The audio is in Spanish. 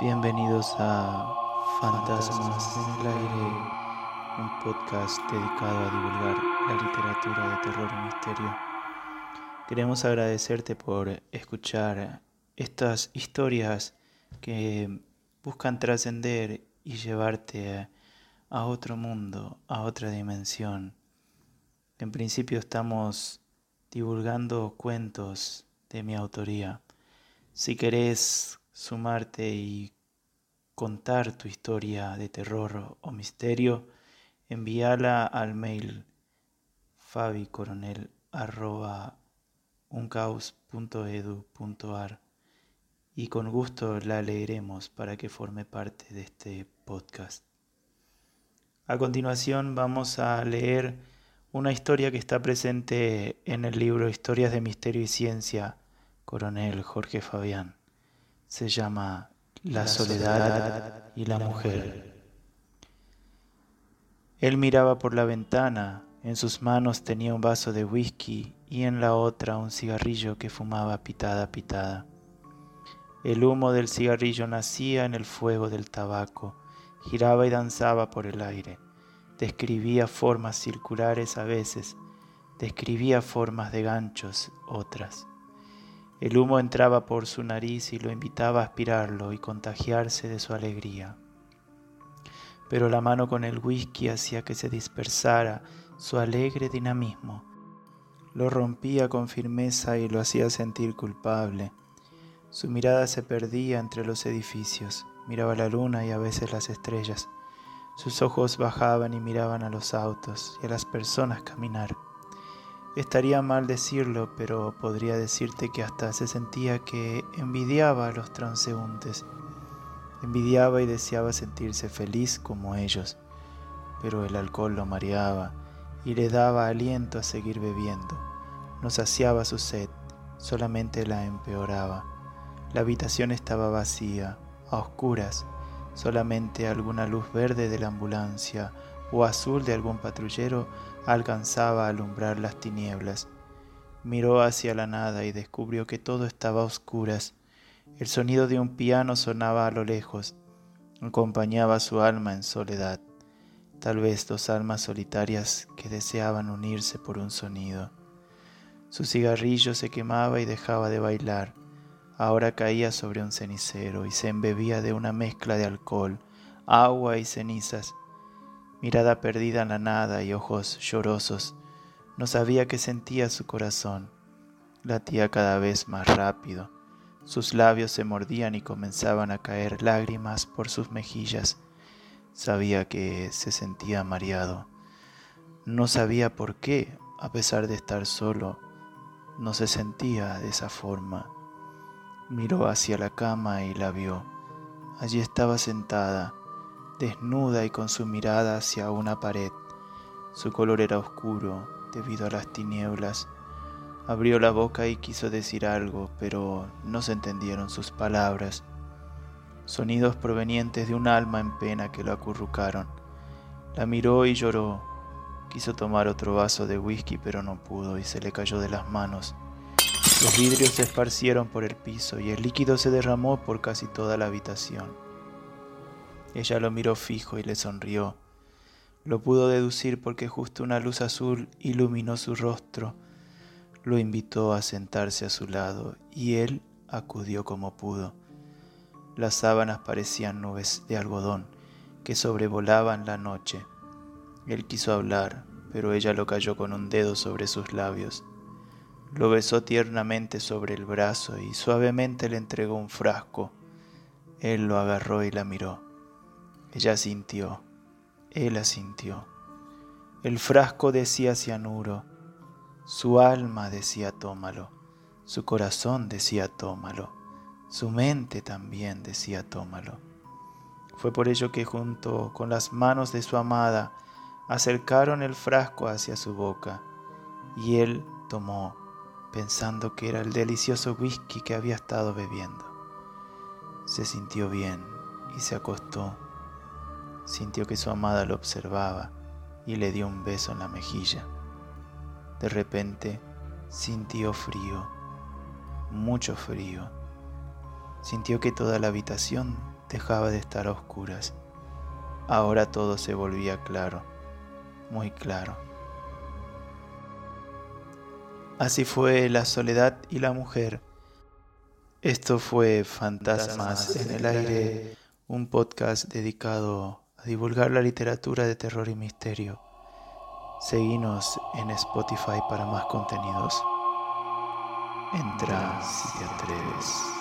Bienvenidos a Fantasmas en el Aire, un podcast dedicado a divulgar la literatura de terror y misterio. Queremos agradecerte por escuchar estas historias que buscan trascender y llevarte a otro mundo, a otra dimensión. En principio estamos divulgando cuentos de mi autoría. Si querés sumarte y contar tu historia de terror o misterio, envíala al mail fabicoronel.uncaus.edu.ar y con gusto la leeremos para que forme parte de este podcast. A continuación vamos a leer una historia que está presente en el libro Historias de Misterio y Ciencia, coronel Jorge Fabián. Se llama La, soledad, y la mujer. Él miraba por la ventana, en sus manos tenía un vaso de whisky y en la otra un cigarrillo que fumaba pitada pitada. El humo del cigarrillo nacía en el fuego del tabaco, giraba y danzaba por el aire, describía formas circulares a veces, describía formas de ganchos otras. El humo entraba por su nariz y lo invitaba a aspirarlo y contagiarse de su alegría. Pero la mano con el whisky hacía que se dispersara su alegre dinamismo. Lo rompía con firmeza y lo hacía sentir culpable. Su mirada se perdía entre los edificios, miraba la luna y a veces las estrellas. Sus ojos bajaban y miraban a los autos y a las personas caminar. Estaría mal decirlo, pero podría decirte que hasta se sentía que envidiaba a los transeúntes. Envidiaba y deseaba sentirse feliz como ellos, pero el alcohol lo mareaba y le daba aliento a seguir bebiendo. No saciaba su sed, solamente la empeoraba. La habitación estaba vacía, a oscuras, solamente alguna luz verde de la ambulancia o azul de algún patrullero alcanzaba a alumbrar las tinieblas. Miró hacia la nada y descubrió que todo estaba a oscuras. El sonido de un piano sonaba a lo lejos, acompañaba su alma en soledad, tal vez dos almas solitarias que deseaban unirse por un sonido. Su cigarrillo se quemaba y dejaba de bailar ahora caía sobre un cenicero y se embebía de una mezcla de alcohol, agua y cenizas. Mirada perdida en la nada y ojos llorosos, no sabía qué sentía su corazón. Latía cada vez más rápido. Sus labios se mordían y comenzaban a caer lágrimas por sus mejillas. Sabía que se sentía mareado. No sabía por qué, a pesar de estar solo, no se sentía de esa forma. Miró hacia la cama y la vio. Allí estaba sentada, desnuda y con su mirada hacia una pared. Su color era oscuro debido a las tinieblas. Abrió la boca y quiso decir algo, pero no se entendieron sus palabras. Sonidos provenientes de un alma en pena que lo acurrucaron. La miró y lloró. Quiso tomar otro vaso de whisky, pero no pudo y se le cayó de las manos. Los vidrios se esparcieron por el piso y el líquido se derramó por casi toda la habitación. Ella lo miró fijo y le sonrió. Lo pudo deducir porque justo una luz azul iluminó su rostro. Lo invitó a sentarse a su lado y él acudió como pudo. Las sábanas parecían nubes de algodón que sobrevolaban la noche. Él quiso hablar, pero ella lo cayó con un dedo sobre sus labios. Lo besó tiernamente sobre el brazo y suavemente le entregó un frasco. Él lo agarró y la miró. Ella sintió, él asintió. El frasco decía cianuro, su alma decía tómalo, su corazón decía tómalo, su mente también decía tómalo. Fue por ello que junto con las manos de su amada acercaron el frasco hacia su boca y él tomó pensando que era el delicioso whisky que había estado bebiendo. Se sintió bien y se acostó. Sintió que su amada lo observaba y le dio un beso en la mejilla. De repente sintió frío, mucho frío. Sintió que toda la habitación dejaba de estar a oscuras. Ahora todo se volvía claro, muy claro. Así fue la soledad y la mujer. Esto fue Fantasmas en el aire, un podcast dedicado a divulgar la literatura de terror y misterio. Seguinos en Spotify para más contenidos. Entra si te atreves.